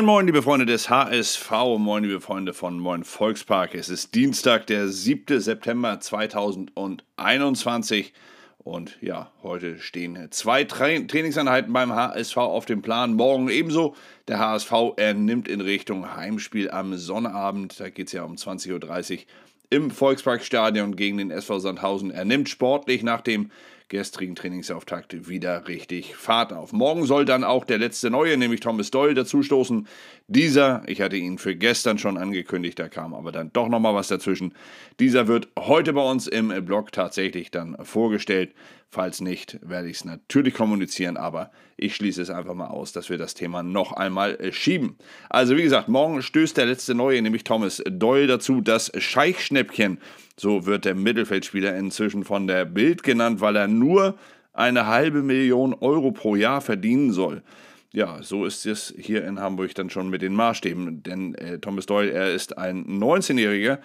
Moin, moin, liebe Freunde des HSV, moin, liebe Freunde von Moin Volkspark. Es ist Dienstag, der 7. September 2021 und ja, heute stehen zwei Tra Trainingseinheiten beim HSV auf dem Plan. Morgen ebenso. Der HSV, er nimmt in Richtung Heimspiel am Sonnabend, da geht es ja um 20.30 Uhr im Volksparkstadion gegen den SV Sandhausen. Er nimmt sportlich nach dem gestrigen Trainingsauftakt wieder richtig Fahrt auf. Morgen soll dann auch der letzte Neue, nämlich Thomas Doyle, dazustoßen. Dieser, ich hatte ihn für gestern schon angekündigt, da kam aber dann doch nochmal was dazwischen. Dieser wird heute bei uns im Blog tatsächlich dann vorgestellt. Falls nicht, werde ich es natürlich kommunizieren, aber ich schließe es einfach mal aus, dass wir das Thema noch einmal schieben. Also wie gesagt, morgen stößt der letzte Neue, nämlich Thomas Doyle, dazu. Das Scheichschnäppchen, so wird der Mittelfeldspieler inzwischen von der Bild genannt, weil er nur eine halbe Million Euro pro Jahr verdienen soll ja, so ist es hier in Hamburg dann schon mit den Maßstäben. Denn äh, Thomas Doyle, er ist ein 19-Jähriger,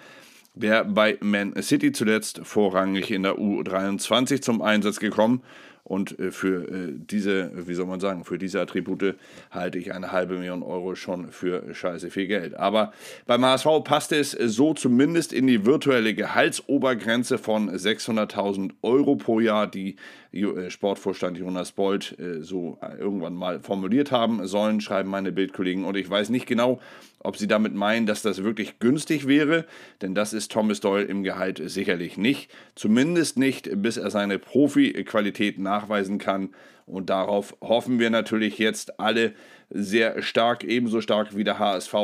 der bei Man City zuletzt vorrangig in der U23 zum Einsatz gekommen und äh, für äh, diese, wie soll man sagen, für diese Attribute halte ich eine halbe Million Euro schon für scheiße viel Geld. Aber beim HSV passt es so zumindest in die virtuelle Gehaltsobergrenze von 600.000 Euro pro Jahr, die äh, Sportvorstand Jonas Bold so irgendwann mal formuliert haben sollen, schreiben meine Bildkollegen. Und ich weiß nicht genau, ob sie damit meinen, dass das wirklich günstig wäre, denn das ist Thomas Doyle im Gehalt sicherlich nicht. Zumindest nicht, bis er seine Profi-Qualität nachweisen kann. Und darauf hoffen wir natürlich jetzt alle sehr stark, ebenso stark wie der HSV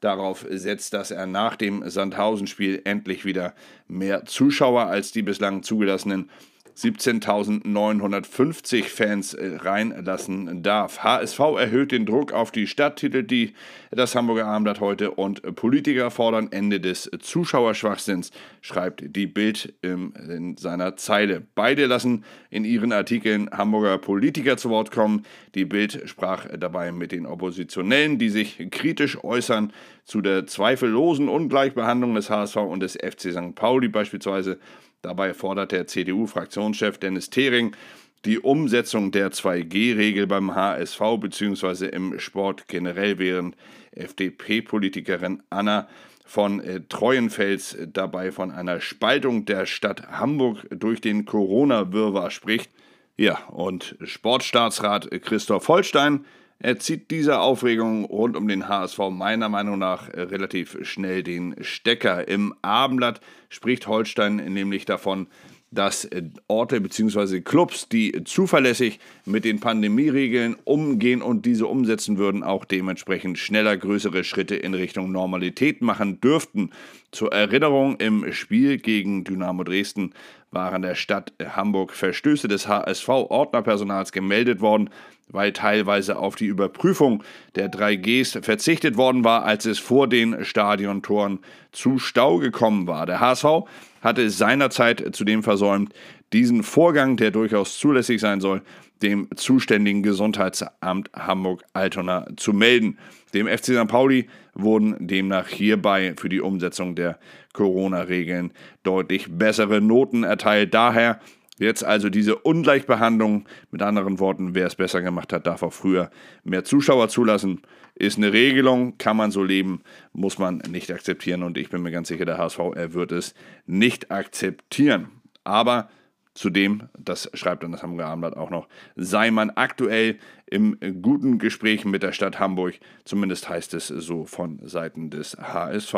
darauf setzt, dass er nach dem Sandhausen-Spiel endlich wieder mehr Zuschauer als die bislang zugelassenen 17.950 Fans äh, reinlassen darf. HSV erhöht den Druck auf die Stadt, titelt die das Hamburger Abendblatt heute und Politiker fordern Ende des Zuschauerschwachsinns, schreibt die Bild in seiner Zeile. Beide lassen in ihren Artikeln Hamburger Politiker zu Wort kommen. Die Bild sprach dabei mit den Oppositionellen, die sich kritisch äußern zu der zweifellosen Ungleichbehandlung des HSV und des FC St. Pauli beispielsweise Dabei fordert der CDU-Fraktionschef Dennis Thering die Umsetzung der 2G-Regel beim HSV bzw. im Sport generell, während FDP-Politikerin Anna von äh, Treuenfels dabei von einer Spaltung der Stadt Hamburg durch den Corona-Wirrwarr spricht. Ja, und Sportstaatsrat Christoph Holstein er zieht dieser Aufregung rund um den HSV meiner Meinung nach äh, relativ schnell den Stecker. Im Abendblatt spricht Holstein nämlich davon, dass äh, Orte bzw. Clubs, die zuverlässig mit den Pandemieregeln umgehen und diese umsetzen würden, auch dementsprechend schneller größere Schritte in Richtung Normalität machen dürften. Zur Erinnerung, im Spiel gegen Dynamo Dresden waren der Stadt Hamburg Verstöße des HSV-Ordnerpersonals gemeldet worden, weil teilweise auf die Überprüfung der 3Gs verzichtet worden war, als es vor den Stadiontoren zu Stau gekommen war. Der HSV hatte seinerzeit zudem versäumt, diesen Vorgang, der durchaus zulässig sein soll, dem zuständigen Gesundheitsamt Hamburg-Altona zu melden. Dem FC St. Pauli wurden demnach hierbei für die Umsetzung der Corona-Regeln deutlich bessere Noten erteilt. Daher Jetzt also diese Ungleichbehandlung, mit anderen Worten, wer es besser gemacht hat, darf auch früher mehr Zuschauer zulassen, ist eine Regelung, kann man so leben, muss man nicht akzeptieren und ich bin mir ganz sicher, der HSV, er wird es nicht akzeptieren. Aber zudem, das schreibt dann das Hamburger Abendblatt auch noch, sei man aktuell im guten Gespräch mit der Stadt Hamburg, zumindest heißt es so von Seiten des HSV.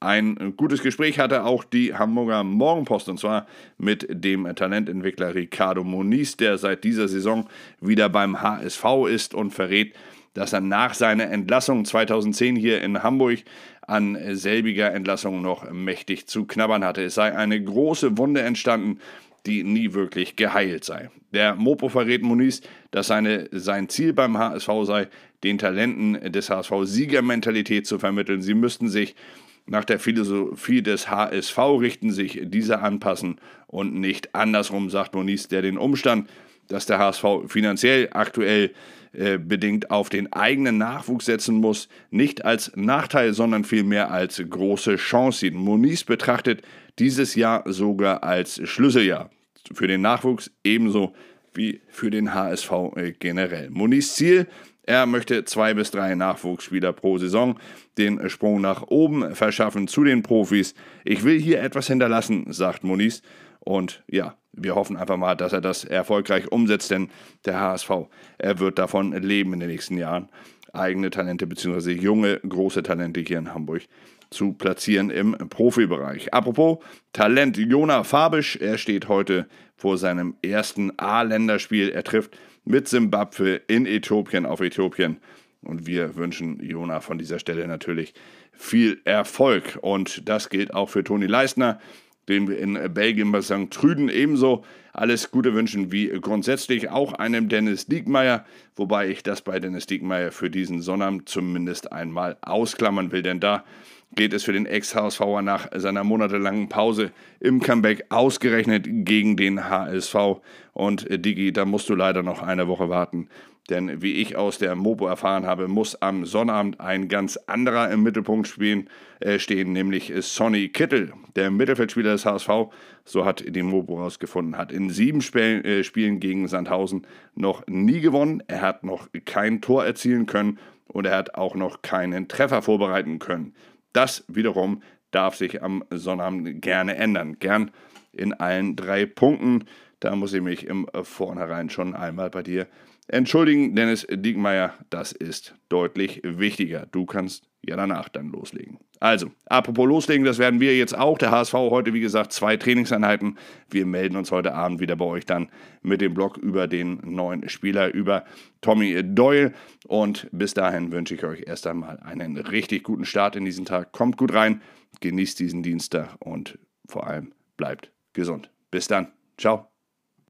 Ein gutes Gespräch hatte auch die Hamburger Morgenpost und zwar mit dem Talententwickler Ricardo Moniz, der seit dieser Saison wieder beim HSV ist und verrät, dass er nach seiner Entlassung 2010 hier in Hamburg an selbiger Entlassung noch mächtig zu knabbern hatte. Es sei eine große Wunde entstanden, die nie wirklich geheilt sei. Der Mopo verrät Moniz, dass seine, sein Ziel beim HSV sei, den Talenten des HSV Siegermentalität zu vermitteln. Sie müssten sich nach der Philosophie des HSV richten sich diese anpassen und nicht andersrum, sagt Moniz, der den Umstand, dass der HSV finanziell aktuell äh, bedingt auf den eigenen Nachwuchs setzen muss, nicht als Nachteil, sondern vielmehr als große Chance sieht. Moniz betrachtet dieses Jahr sogar als Schlüsseljahr für den Nachwuchs ebenso wie für den HSV äh, generell. Moniz Ziel Er möchte zwei bis drei Nachwuchsspieler pro Saison den Sprung nach oben verschaffen zu den Profis. Ich will hier etwas hinterlassen, sagt Moniz. Und ja, wir hoffen einfach mal, dass er das erfolgreich umsetzt, denn der HSV, er wird davon leben in den nächsten Jahren, eigene Talente bzw. junge, große Talente hier in Hamburg zu platzieren im Profibereich. Apropos Talent, Jona Fabisch, er steht heute vor seinem ersten A-Länderspiel. Er trifft mit Simbabwe in Äthiopien auf Äthiopien. Und wir wünschen Jona von dieser Stelle natürlich viel Erfolg. Und das gilt auch für Toni Leistner den wir in Belgien bei St. Trüden ebenso alles Gute wünschen, wie grundsätzlich auch einem Dennis Diekmeyer, wobei ich das bei Dennis Diekmeyer für diesen Sonnabend zumindest einmal ausklammern will, denn da geht es für den Ex-HSVer nach seiner monatelangen Pause im Comeback ausgerechnet gegen den HSV. Und äh, Digi, da musst du leider noch eine Woche warten, denn wie ich aus der Mopo erfahren habe, muss am Sonnabend ein ganz anderer im Mittelpunkt spielen, äh, stehen, nämlich Sonny Kittel, der Mittelfeldspieler des HSV. So hat die Mopo herausgefunden, hat in sieben Spiel, äh, Spielen gegen Sandhausen noch nie gewonnen. Er hat noch kein Tor erzielen können und er hat auch noch keinen Treffer vorbereiten können. Das wiederum darf sich am Sonnabend gerne ändern. Gern in allen drei Punkten. Da muss ich mich im Vornherein schon einmal bei dir entschuldigen, Dennis Diekmeyer. Das ist deutlich wichtiger. Du kannst ja danach dann loslegen. Also, apropos loslegen, das werden wir jetzt auch. Der HSV heute, wie gesagt, zwei Trainingseinheiten. Wir melden uns heute Abend wieder bei euch dann mit dem Blog über den neuen Spieler, über Tommy Doyle. Und bis dahin wünsche ich euch erst einmal einen richtig guten Start in diesen Tag. Kommt gut rein, genießt diesen Dienstag und vor allem bleibt gesund. Bis dann. Ciao.